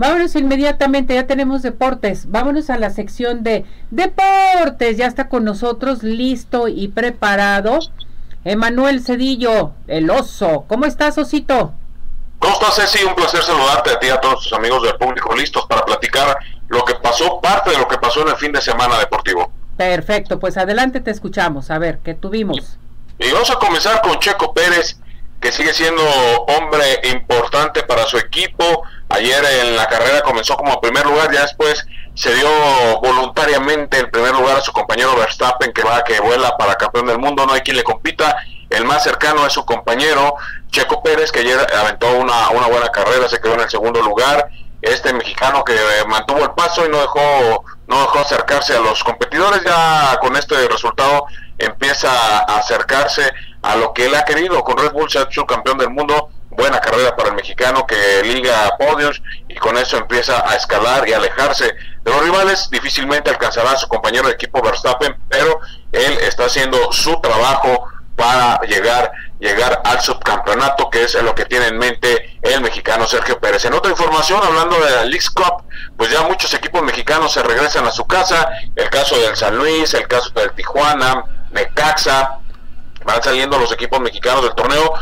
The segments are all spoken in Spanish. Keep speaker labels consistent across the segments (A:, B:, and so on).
A: Vámonos inmediatamente, ya tenemos deportes. Vámonos a la sección de deportes. Ya está con nosotros listo y preparado. Emanuel Cedillo, el oso. ¿Cómo estás, Osito?
B: ¿Cómo estás, Ceci? Un placer saludarte a ti y a todos tus amigos del público listos para platicar lo que pasó, parte de lo que pasó en el fin de semana deportivo.
A: Perfecto, pues adelante te escuchamos. A ver, ¿qué tuvimos?
B: Y vamos a comenzar con Checo Pérez, que sigue siendo hombre importante para su equipo. Ayer en la carrera comenzó como primer lugar, ya después se dio voluntariamente el primer lugar a su compañero Verstappen, que va que vuela para campeón del mundo, no hay quien le compita. El más cercano es su compañero Checo Pérez, que ayer aventó una, una buena carrera, se quedó en el segundo lugar. Este mexicano que mantuvo el paso y no dejó, no dejó acercarse a los competidores, ya con este resultado empieza a acercarse a lo que él ha querido. Con Red Bull se ha hecho campeón del mundo, buena carrera para el mexicano que liga podios y con eso empieza a escalar y alejarse de los rivales. Difícilmente alcanzará a su compañero de equipo Verstappen, pero él está haciendo su trabajo para llegar llegar al subcampeonato que es lo que tiene en mente el mexicano Sergio Pérez. En otra información, hablando de la League Cup, pues ya muchos equipos mexicanos se regresan a su casa, el caso del San Luis, el caso del Tijuana, Necaxa, van saliendo los equipos mexicanos del torneo,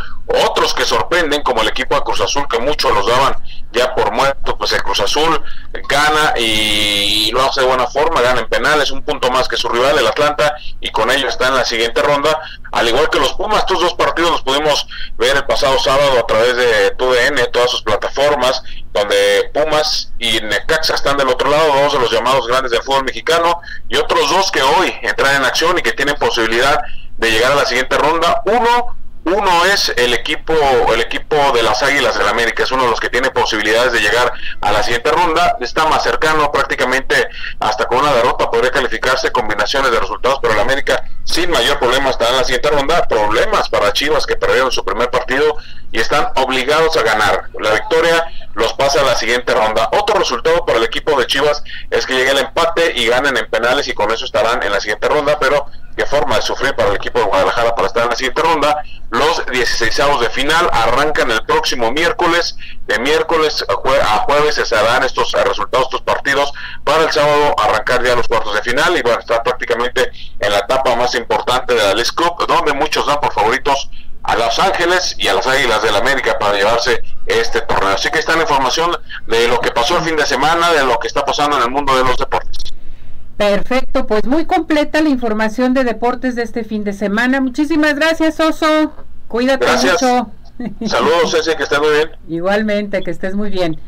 B: otros que sorprenden, como el equipo de Cruz Azul, que muchos los daban ya por muerto, pues el Cruz Azul gana y lo hace de buena forma, gana en penales, un punto más que su rival, el Atlanta, y con ello está en la siguiente ronda, al igual que los Pumas, estos dos partidos los pudimos ver el pasado sábado a través de TUDN, todas sus plataformas, donde Pumas y Necaxa están del otro lado, dos de los llamados grandes del fútbol mexicano, y otros dos que hoy entran en acción y que tienen posibilidad de llegar a la siguiente ronda. Uno, uno es el equipo, el equipo de las Águilas del América, es uno de los que tiene posibilidades de llegar a la siguiente ronda. Está más cercano, prácticamente hasta con una derrota podría calificarse combinaciones de resultados, pero el América sin mayor problema está en la siguiente ronda. Problemas para Chivas que perdieron su primer partido y están obligados a ganar. La victoria los pasa a la siguiente ronda. Otro resultado para el equipo de Chivas es que llegue el empate y ganen en penales y con eso estarán en la siguiente ronda, pero qué forma de sufrir para el equipo de Guadalajara para estar en la siguiente ronda. Los 16 de final arrancan el próximo miércoles. De miércoles a, jueves se darán estos resultados, estos partidos, para el sábado arrancar ya los cuartos de final y bueno, estar prácticamente en la etapa más importante de la League Cup, donde muchos dan por favoritos a Los Ángeles y a las Águilas del América para llevarse este torneo. Así que está la información de lo que pasó el fin de semana, de lo que está pasando en el mundo de los deportes.
A: Perfecto, pues muy completa la información de deportes de este fin de semana. Muchísimas gracias, Oso. Cuídate
B: gracias. mucho. Saludos, Ceci, que estés muy bien.
A: Igualmente, que estés muy bien.